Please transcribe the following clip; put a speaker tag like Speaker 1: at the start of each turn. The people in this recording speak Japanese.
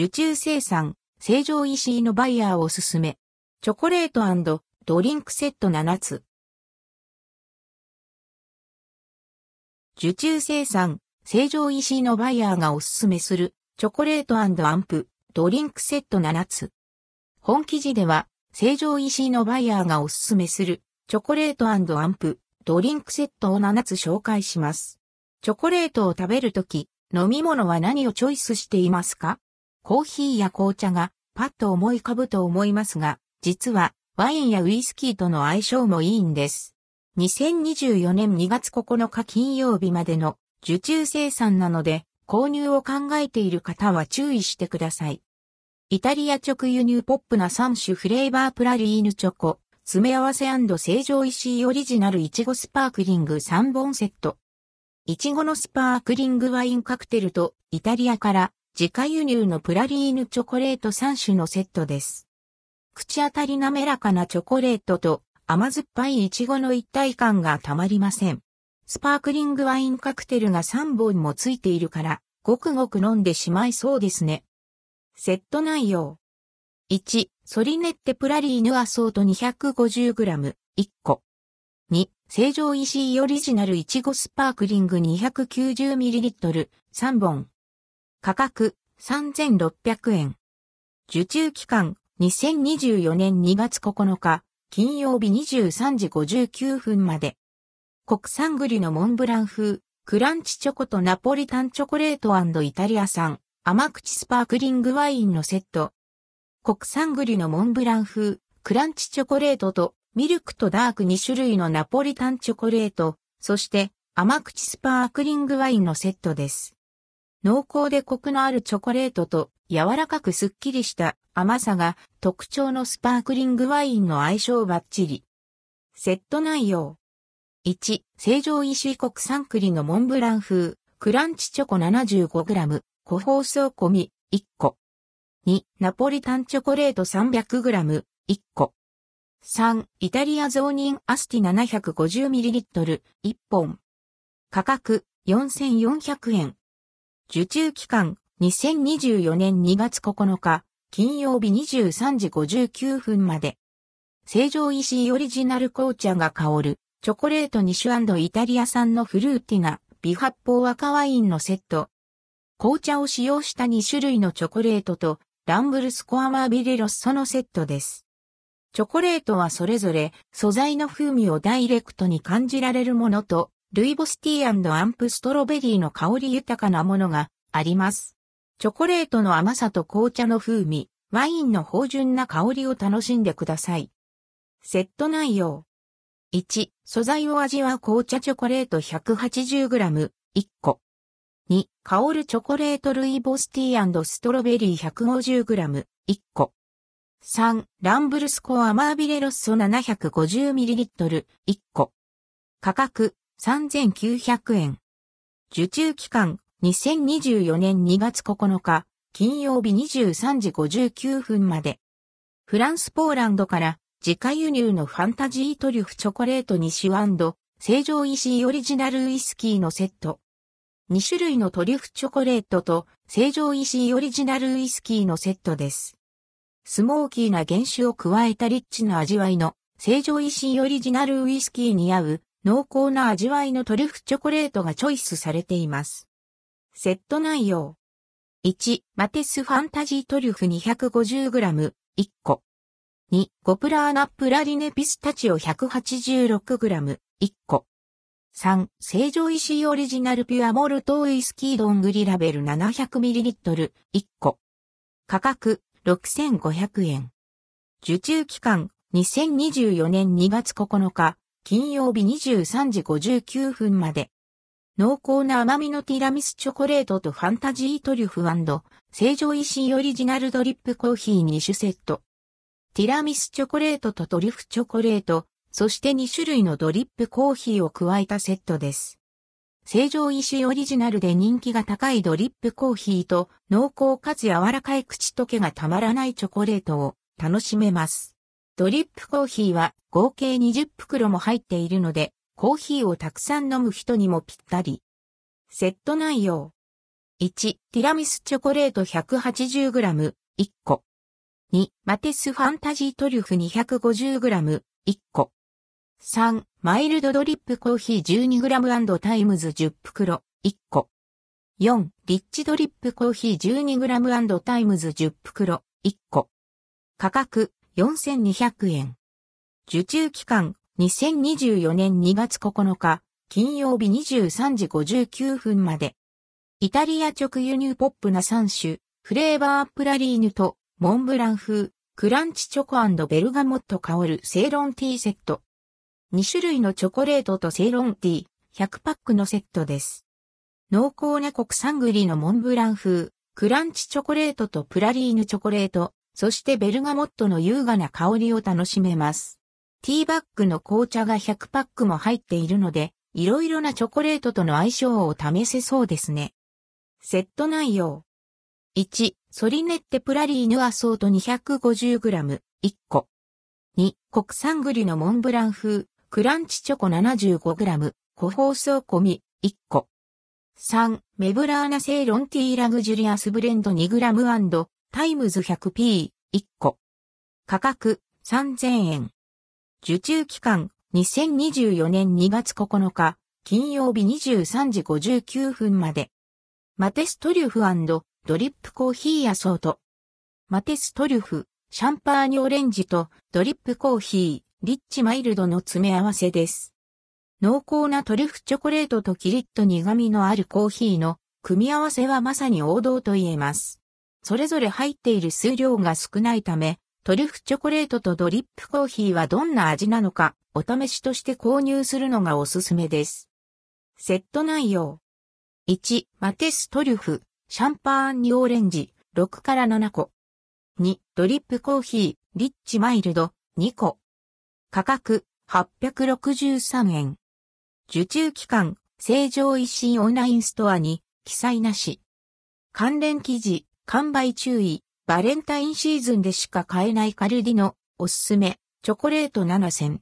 Speaker 1: 受注生産、成城石井のバイヤーおすすめ。チョコレートドリンクセット7つ。受注生産、成城石井のバイヤーがおすすめする、チョコレートアンプ、ドリンクセット7つ。本記事では、成城石井のバイヤーがおすすめする、チョコレートアンプ、ドリンクセットを7つ紹介します。チョコレートを食べるとき、飲み物は何をチョイスしていますか？コーヒーや紅茶がパッと思い浮かぶと思いますが、実はワインやウイスキーとの相性もいいんです。2024年2月9日金曜日までの受注生産なので、購入を考えている方は注意してください。イタリア直輸入ポップな3種フレーバープラリーヌチョコ、詰め合わせ成城石井オリジナルいちごスパークリング3本セット。いちごのスパークリングワインカクテルとイタリアから自家輸入のプラリーヌチョコレート3種のセットです。口当たり滑らかなチョコレートと甘酸っぱいイチゴの一体感がたまりません。スパークリングワインカクテルが3本もついているから、ごくごく飲んでしまいそうですね。セット内容。1、ソリネッテプラリーヌアソート 250g、1個。2、成城石井オリジナルいちごスパークリング 290ml、3本。価格、3600円。受注期間、2024年2月9日、金曜日23時59分まで。国産栗のモンブラン風、クランチチョコとナポリタンチョコレートイタリア産、甘口スパークリングワインのセット。国産栗のモンブラン風、クランチチョコレートとミルクとダーク2種類のナポリタンチョコレート、そして甘口スパークリングワインのセットです。濃厚でコクのあるチョコレートと柔らかくすっきりした甘さが特徴のスパークリングワインの相性バッチリ。セット内容。1、成城石井国産栗のモンブラン風、クランチチョコ 75g、個包装込み、1個。2、ナポリタンチョコレート 300g、1個。3、イタリアゾーニンアスティ 750ml、1本。価格、4400円。受注期間、2024年2月9日、金曜日23時59分まで。成城石井オリジナル紅茶が香る、チョコレート2種イタリア産のフルーティナ、微発泡赤ワインのセット。紅茶を使用した2種類のチョコレートと、ランブルスコアマービレロッソのセットです。チョコレートはそれぞれ素材の風味をダイレクトに感じられるものと、ルイボスティーアンドストロベリーの香り豊かなものがあります。チョコレートの甘さと紅茶の風味、ワインの芳醇な香りを楽しんでください。セット内容。1、素材を味わう紅茶チョコレート 180g、1個。2、香るチョコレートルイボスティーストロベリー 150g、1個。3、ランブルスコアマービレロッソ 750ml、1個。価格、3900円。受注期間、2024年2月9日、金曜日23時59分まで。フランスポーランドから自家輸入のファンタジートリュフチョコレート2種成城石井オリジナルウイスキーのセット。2種類のトリュフチョコレートと成城石井オリジナルウイスキーのセットです。スモーキーな原酒を加えたリッチな味わいの成城石井オリジナルウイスキーに合う濃厚な味わいのトリュフチョコレートがチョイスされています。セット内容。1、マテスファンタジートリュフ 250g、1個。2、ゴプラーナプラリネピスタチオ 186g、1個。3、成城石井オリジナルピュアモルトウイスキードングリラベル 700ml、1個。価格、6500円。受注期間、2024年2月9日、金曜日23時59分まで。濃厚な甘みのティラミスチョコレートとファンタジートリュフ成城石井オリジナルドリップコーヒー2種セット。ティラミスチョコレートとトリュフチョコレート、そして2種類のドリップコーヒーを加えたセットです。成城石井オリジナルで人気が高いドリップコーヒーと濃厚かつ柔らかい口溶けがたまらないチョコレートを楽しめます。ドリップコーヒーは合計20袋も入っているので、コーヒーをたくさん飲む人にもぴったり。セット内容。1、ティラミスチョコレート 180g、1個。2、マテスファンタジートリュフ 250g、1個。3、マイルドドリップコーヒー 12g& タイムズ10袋、1個。4、リッチドリップコーヒー 12g& タイムズ10袋、1個。価格、4200円。受注期間、2024年2月9日、金曜日23時59分まで。イタリア直輸入ポップな3種、フレーバープラリーヌと、モンブラン風、クランチチョコベルガモット香るセイロンティーセット。2種類のチョコレートとセイロンティー、100パックのセットです。濃厚な国産栗のモンブラン風、クランチチョコレートとプラリーヌチョコレート、そしてベルガモットの優雅な香りを楽しめます。ティーバッグの紅茶が100パックも入っているので、いろいろなチョコレートとの相性を試せそうですね。セット内容。1、ソリネッテプラリーヌアソート 250g、1個。2、国産栗のモンブラン風、クランチチョコ 75g、個包装込み、1個。3、メブラーナ製ロンティーラグジュリアスブレンド 2g& タイムズ 100p、1個。価格、3000円。受注期間、2024年2月9日、金曜日23時59分まで。マテストリュフドリップコーヒーアソート。マテストリュフ、シャンパーニュオレンジとドリップコーヒー、リッチマイルドの詰め合わせです。濃厚なトリュフチョコレートとキリッと苦味のあるコーヒーの組み合わせはまさに王道と言えます。それぞれ入っている数量が少ないため、トリュフチョコレートとドリップコーヒーはどんな味なのか、お試しとして購入するのがおすすめです。セット内容。1、マテストリュフ、シャンパーニュオレンジ、6から7個。2、ドリップコーヒー、リッチマイルド、2個。価格、863円。受注期間、成城石井オンラインストアに、記載なし。関連記事、完売注意、バレンタインシーズンでしか買えないカルディの、おすすめ、チョコレート7選。